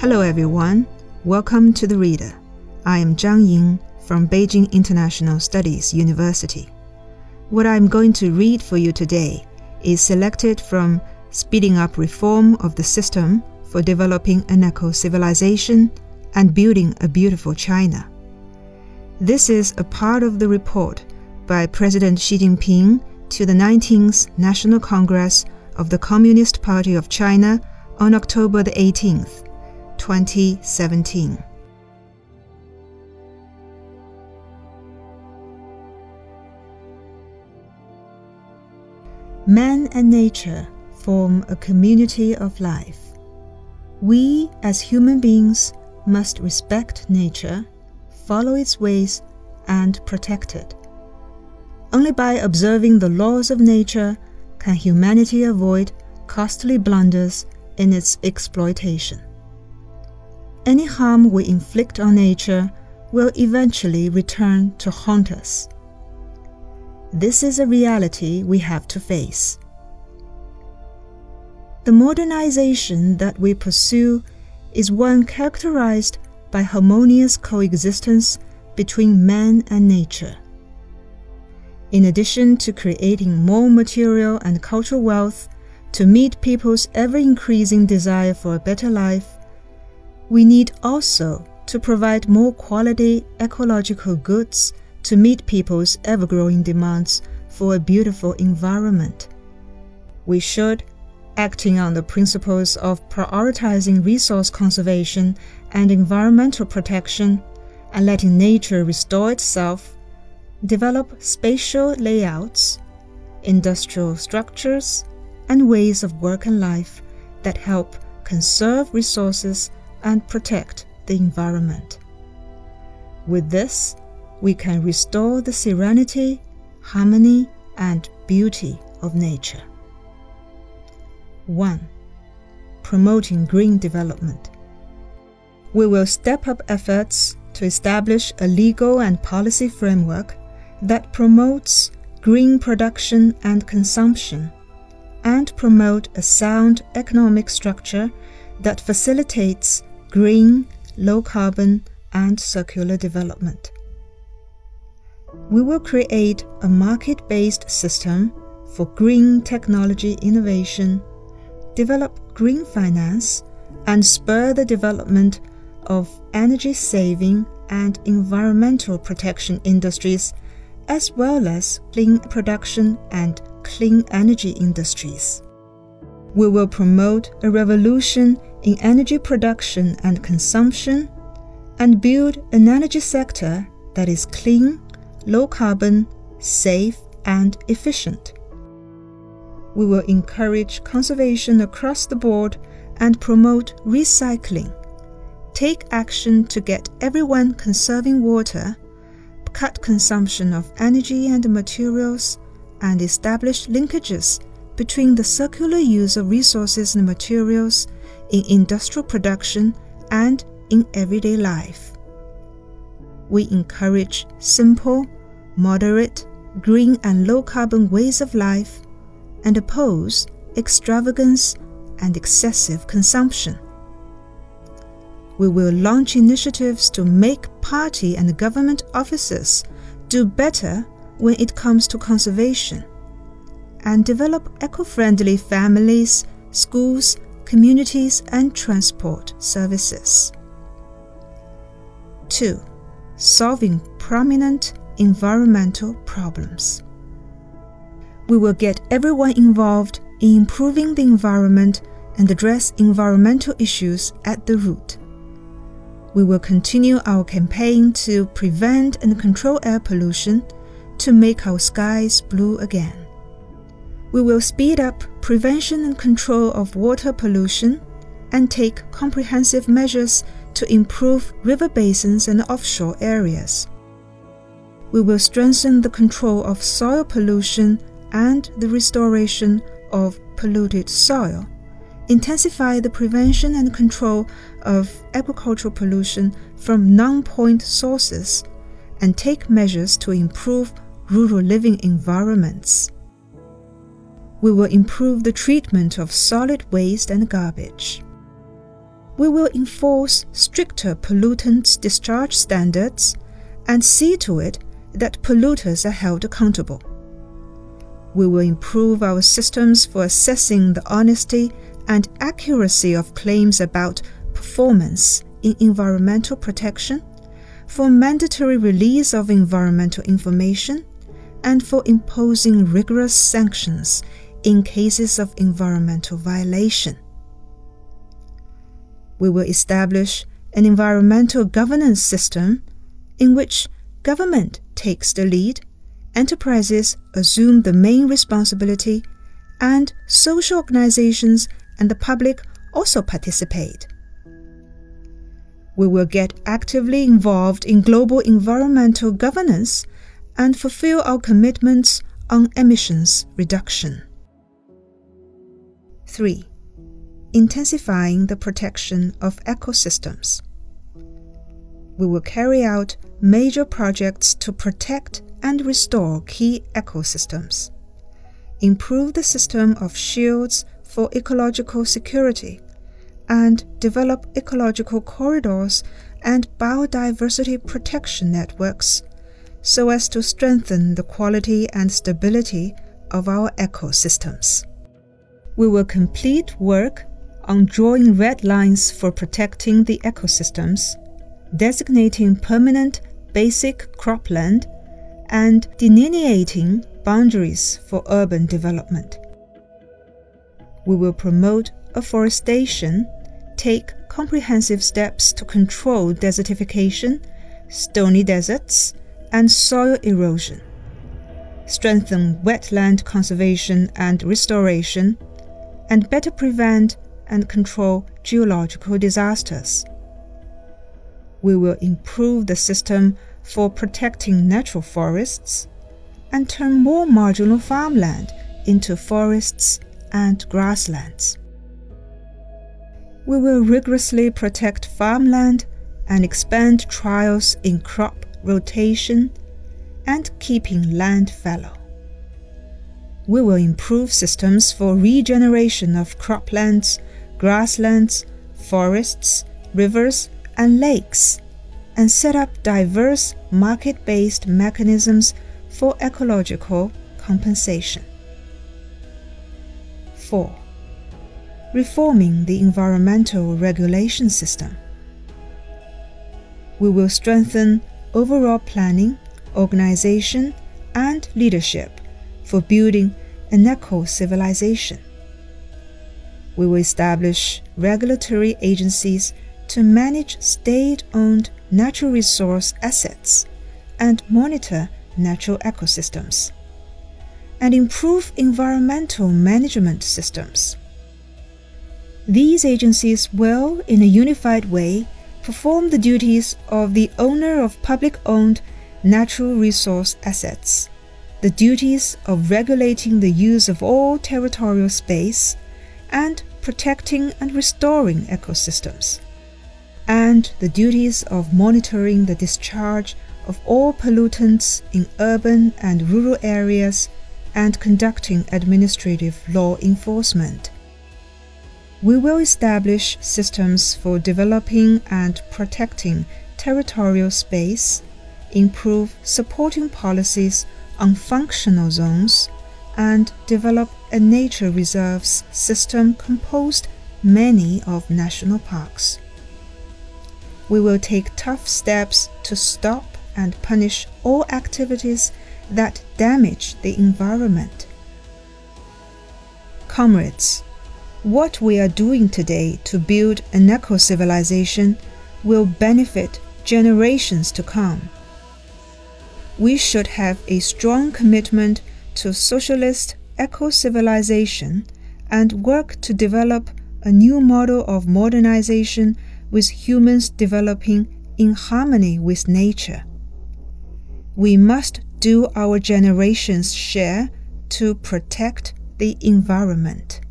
Hello, everyone. Welcome to the Reader. I am Zhang Ying from Beijing International Studies University. What I'm going to read for you today is selected from Speeding Up Reform of the System for Developing an Eco Civilization and Building a Beautiful China. This is a part of the report by President Xi Jinping to the 19th National Congress of the Communist Party of China on October the 18th, 2017. Man and nature form a community of life. We, as human beings, must respect nature, follow its ways, and protect it. Only by observing the laws of nature can humanity avoid costly blunders in its exploitation. Any harm we inflict on nature will eventually return to haunt us. This is a reality we have to face. The modernization that we pursue is one characterized by harmonious coexistence between man and nature. In addition to creating more material and cultural wealth to meet people's ever increasing desire for a better life, we need also to provide more quality ecological goods to meet people's ever growing demands for a beautiful environment. We should, acting on the principles of prioritizing resource conservation and environmental protection and letting nature restore itself, develop spatial layouts, industrial structures, and ways of work and life that help conserve resources and protect the environment. With this, we can restore the serenity, harmony, and beauty of nature. 1. Promoting green development. We will step up efforts to establish a legal and policy framework that promotes green production and consumption and promote a sound economic structure that facilitates green, low carbon, and circular development. We will create a market based system for green technology innovation, develop green finance, and spur the development of energy saving and environmental protection industries, as well as clean production and clean energy industries. We will promote a revolution in energy production and consumption and build an energy sector that is clean, low carbon, safe, and efficient. We will encourage conservation across the board and promote recycling. Take action to get everyone conserving water, cut consumption of energy and materials, and establish linkages between the circular use of resources and materials in industrial production and in everyday life. We encourage simple, moderate, green, and low carbon ways of life and oppose extravagance and excessive consumption. We will launch initiatives to make party and government officers do better when it comes to conservation and develop eco friendly families, schools, communities, and transport services. 2. Solving prominent environmental problems. We will get everyone involved in improving the environment and address environmental issues at the root. We will continue our campaign to prevent and control air pollution to make our skies blue again. We will speed up prevention and control of water pollution and take comprehensive measures to improve river basins and offshore areas. We will strengthen the control of soil pollution and the restoration of polluted soil, intensify the prevention and control of agricultural pollution from non point sources, and take measures to improve rural living environments we will improve the treatment of solid waste and garbage. we will enforce stricter pollutant discharge standards and see to it that polluters are held accountable. We will improve our systems for assessing the honesty and accuracy of claims about performance in environmental protection, for mandatory release of environmental information, and for imposing rigorous sanctions in cases of environmental violation. We will establish an environmental governance system in which government takes the lead, enterprises assume the main responsibility, and social organizations and the public also participate. We will get actively involved in global environmental governance and fulfill our commitments on emissions reduction. 3. Intensifying the protection of ecosystems. We will carry out major projects to protect and restore key ecosystems, improve the system of shields for ecological security, and develop ecological corridors and biodiversity protection networks so as to strengthen the quality and stability of our ecosystems. We will complete work on drawing red lines for protecting the ecosystems, designating permanent basic cropland, and delineating boundaries for urban development. We will promote afforestation, take comprehensive steps to control desertification, stony deserts, and soil erosion, strengthen wetland conservation and restoration, and better prevent and control geological disasters. We will improve the system for protecting natural forests and turn more marginal farmland into forests and grasslands. We will rigorously protect farmland and expand trials in crop rotation, and keeping land fallow. We will improve systems for regeneration of croplands, grasslands, forests, rivers, and lakes, and set up diverse market based mechanisms for ecological compensation. 4. Reforming the environmental regulation system. We will strengthen overall planning, organization, and leadership for building an eco civilization. We will establish regulatory agencies to manage state owned natural resource assets and monitor natural ecosystems, and improve environmental management systems. These agencies will, in a unified way, perform the duties of the owner of public owned natural resource assets, the duties of regulating the use of all territorial space, and protecting and restoring ecosystems, and the duties of monitoring the discharge of all pollutants in urban and rural areas and conducting administrative law enforcement. We will establish systems for developing and protecting territorial space, improve supporting policies on functional zones, and develop a nature reserves system composed many of national parks. We will take tough steps to stop and punish all activities that damage the environment. Comrades, what we are doing today to build an eco civilization will benefit generations to come. We should have a strong commitment to socialist eco civilization and work to develop a new model of modernization with humans developing in harmony with nature. We must do our generation's share to protect the environment.